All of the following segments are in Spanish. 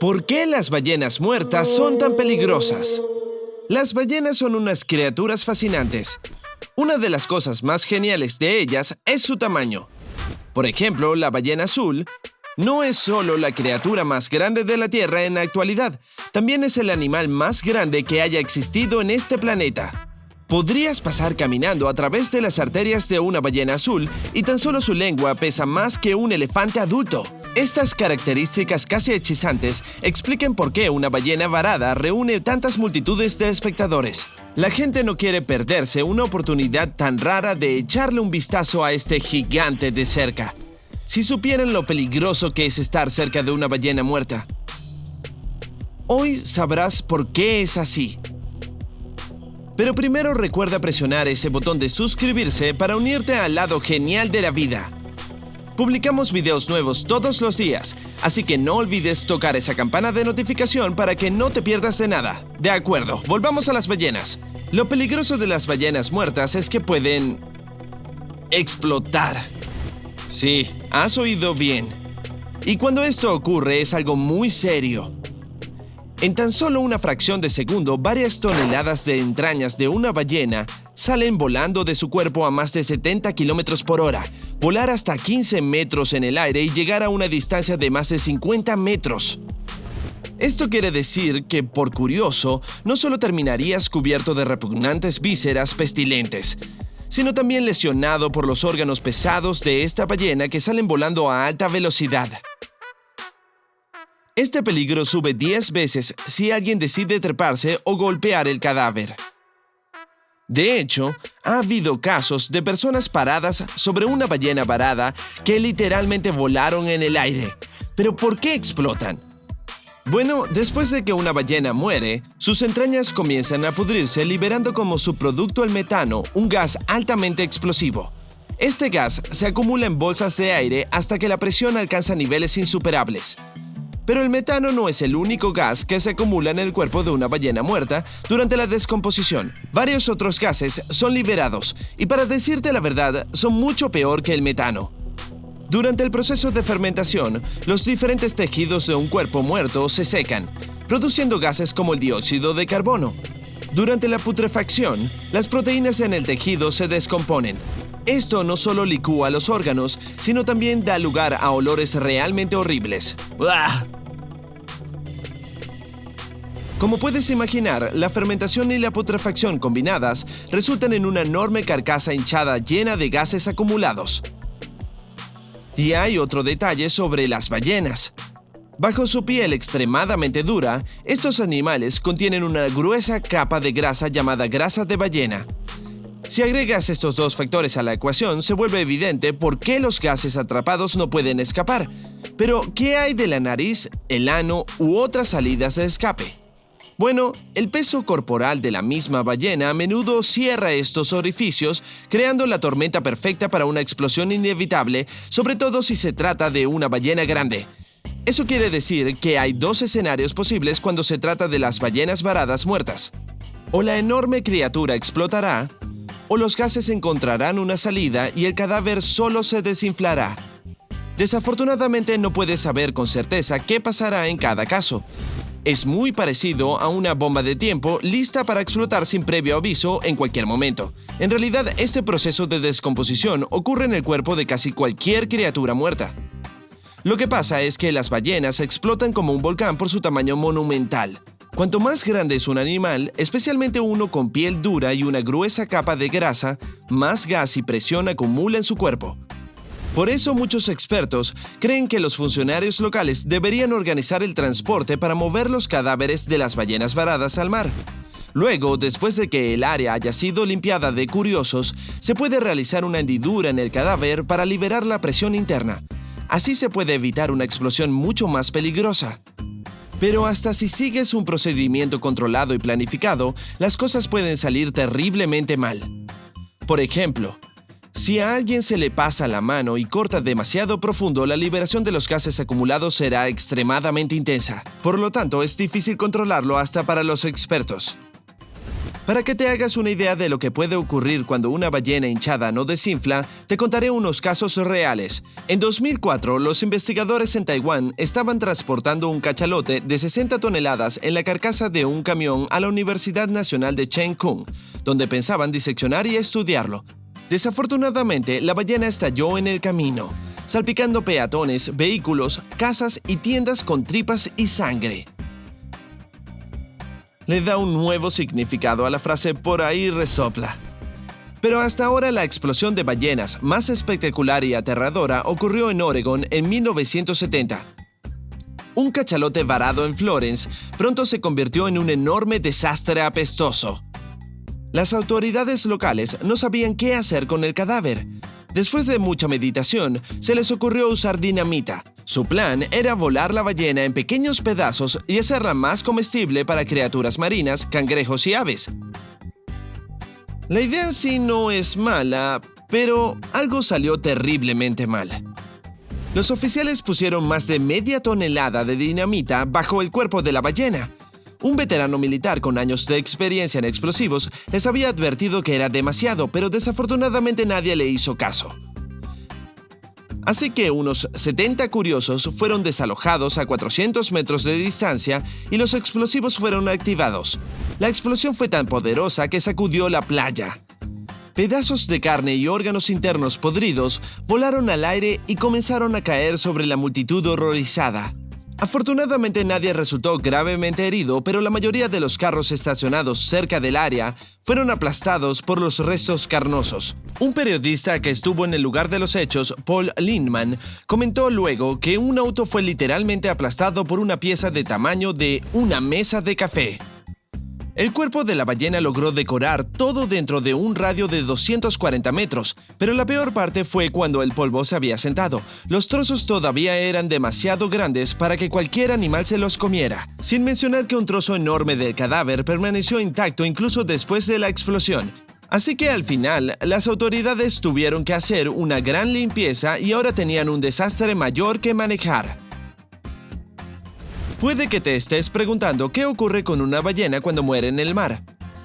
¿Por qué las ballenas muertas son tan peligrosas? Las ballenas son unas criaturas fascinantes. Una de las cosas más geniales de ellas es su tamaño. Por ejemplo, la ballena azul no es solo la criatura más grande de la Tierra en la actualidad, también es el animal más grande que haya existido en este planeta. Podrías pasar caminando a través de las arterias de una ballena azul y tan solo su lengua pesa más que un elefante adulto. Estas características casi hechizantes explican por qué una ballena varada reúne tantas multitudes de espectadores. La gente no quiere perderse una oportunidad tan rara de echarle un vistazo a este gigante de cerca. Si supieran lo peligroso que es estar cerca de una ballena muerta. Hoy sabrás por qué es así. Pero primero recuerda presionar ese botón de suscribirse para unirte al lado genial de la vida. Publicamos videos nuevos todos los días, así que no olvides tocar esa campana de notificación para que no te pierdas de nada. De acuerdo, volvamos a las ballenas. Lo peligroso de las ballenas muertas es que pueden... explotar. Sí, has oído bien. Y cuando esto ocurre es algo muy serio. En tan solo una fracción de segundo, varias toneladas de entrañas de una ballena salen volando de su cuerpo a más de 70 km por hora, volar hasta 15 metros en el aire y llegar a una distancia de más de 50 metros. Esto quiere decir que, por curioso, no solo terminarías cubierto de repugnantes vísceras pestilentes, sino también lesionado por los órganos pesados de esta ballena que salen volando a alta velocidad. Este peligro sube 10 veces si alguien decide treparse o golpear el cadáver. De hecho, ha habido casos de personas paradas sobre una ballena varada que literalmente volaron en el aire. Pero ¿por qué explotan? Bueno, después de que una ballena muere, sus entrañas comienzan a pudrirse liberando como subproducto el metano, un gas altamente explosivo. Este gas se acumula en bolsas de aire hasta que la presión alcanza niveles insuperables. Pero el metano no es el único gas que se acumula en el cuerpo de una ballena muerta durante la descomposición. Varios otros gases son liberados y para decirte la verdad son mucho peor que el metano. Durante el proceso de fermentación, los diferentes tejidos de un cuerpo muerto se secan, produciendo gases como el dióxido de carbono. Durante la putrefacción, las proteínas en el tejido se descomponen. Esto no solo licúa los órganos, sino también da lugar a olores realmente horribles. Como puedes imaginar, la fermentación y la putrefacción combinadas resultan en una enorme carcasa hinchada llena de gases acumulados. Y hay otro detalle sobre las ballenas. Bajo su piel extremadamente dura, estos animales contienen una gruesa capa de grasa llamada grasa de ballena. Si agregas estos dos factores a la ecuación, se vuelve evidente por qué los gases atrapados no pueden escapar. Pero, ¿qué hay de la nariz, el ano u otras salidas de escape? Bueno, el peso corporal de la misma ballena a menudo cierra estos orificios, creando la tormenta perfecta para una explosión inevitable, sobre todo si se trata de una ballena grande. Eso quiere decir que hay dos escenarios posibles cuando se trata de las ballenas varadas muertas. O la enorme criatura explotará, o los gases encontrarán una salida y el cadáver solo se desinflará. Desafortunadamente no puedes saber con certeza qué pasará en cada caso, es muy parecido a una bomba de tiempo lista para explotar sin previo aviso en cualquier momento. En realidad, este proceso de descomposición ocurre en el cuerpo de casi cualquier criatura muerta. Lo que pasa es que las ballenas explotan como un volcán por su tamaño monumental. Cuanto más grande es un animal, especialmente uno con piel dura y una gruesa capa de grasa, más gas y presión acumula en su cuerpo. Por eso muchos expertos creen que los funcionarios locales deberían organizar el transporte para mover los cadáveres de las ballenas varadas al mar. Luego, después de que el área haya sido limpiada de curiosos, se puede realizar una hendidura en el cadáver para liberar la presión interna. Así se puede evitar una explosión mucho más peligrosa. Pero hasta si sigues un procedimiento controlado y planificado, las cosas pueden salir terriblemente mal. Por ejemplo, si a alguien se le pasa la mano y corta demasiado profundo, la liberación de los gases acumulados será extremadamente intensa. Por lo tanto, es difícil controlarlo hasta para los expertos. Para que te hagas una idea de lo que puede ocurrir cuando una ballena hinchada no desinfla, te contaré unos casos reales. En 2004, los investigadores en Taiwán estaban transportando un cachalote de 60 toneladas en la carcasa de un camión a la Universidad Nacional de Cheng Kung, donde pensaban diseccionar y estudiarlo. Desafortunadamente, la ballena estalló en el camino, salpicando peatones, vehículos, casas y tiendas con tripas y sangre le da un nuevo significado a la frase por ahí resopla. Pero hasta ahora la explosión de ballenas más espectacular y aterradora ocurrió en Oregon en 1970. Un cachalote varado en Florence pronto se convirtió en un enorme desastre apestoso. Las autoridades locales no sabían qué hacer con el cadáver. Después de mucha meditación, se les ocurrió usar dinamita, su plan era volar la ballena en pequeños pedazos y hacerla más comestible para criaturas marinas, cangrejos y aves. La idea en sí no es mala, pero algo salió terriblemente mal. Los oficiales pusieron más de media tonelada de dinamita bajo el cuerpo de la ballena. Un veterano militar con años de experiencia en explosivos les había advertido que era demasiado, pero desafortunadamente nadie le hizo caso. Así que unos 70 curiosos fueron desalojados a 400 metros de distancia y los explosivos fueron activados. La explosión fue tan poderosa que sacudió la playa. Pedazos de carne y órganos internos podridos volaron al aire y comenzaron a caer sobre la multitud horrorizada. Afortunadamente nadie resultó gravemente herido, pero la mayoría de los carros estacionados cerca del área fueron aplastados por los restos carnosos. Un periodista que estuvo en el lugar de los hechos, Paul Lindman, comentó luego que un auto fue literalmente aplastado por una pieza de tamaño de una mesa de café. El cuerpo de la ballena logró decorar todo dentro de un radio de 240 metros, pero la peor parte fue cuando el polvo se había sentado. Los trozos todavía eran demasiado grandes para que cualquier animal se los comiera, sin mencionar que un trozo enorme del cadáver permaneció intacto incluso después de la explosión. Así que al final, las autoridades tuvieron que hacer una gran limpieza y ahora tenían un desastre mayor que manejar. Puede que te estés preguntando qué ocurre con una ballena cuando muere en el mar.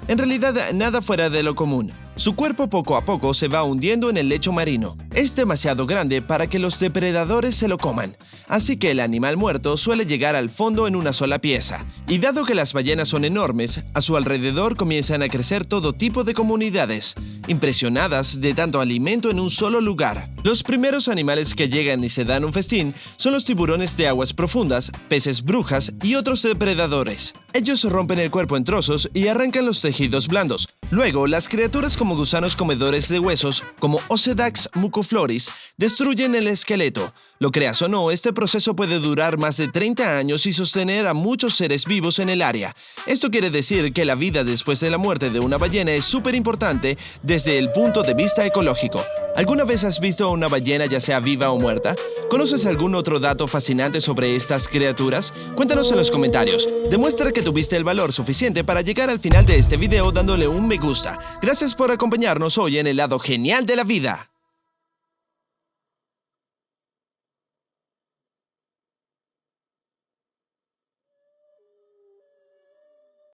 En realidad, nada fuera de lo común. Su cuerpo poco a poco se va hundiendo en el lecho marino. Es demasiado grande para que los depredadores se lo coman, así que el animal muerto suele llegar al fondo en una sola pieza. Y dado que las ballenas son enormes, a su alrededor comienzan a crecer todo tipo de comunidades, impresionadas de tanto alimento en un solo lugar. Los primeros animales que llegan y se dan un festín son los tiburones de aguas profundas, peces brujas y otros depredadores. Ellos rompen el cuerpo en trozos y arrancan los tejidos blandos, Luego, las criaturas como gusanos comedores de huesos, como Ocedax mucofloris, destruyen el esqueleto. Lo creas o no, este proceso puede durar más de 30 años y sostener a muchos seres vivos en el área. Esto quiere decir que la vida después de la muerte de una ballena es súper importante desde el punto de vista ecológico. ¿Alguna vez has visto a una ballena ya sea viva o muerta? ¿Conoces algún otro dato fascinante sobre estas criaturas? Cuéntanos en los comentarios. Demuestra que tuviste el valor suficiente para llegar al final de este video dándole un me gusta. Gracias por acompañarnos hoy en el lado genial de la vida.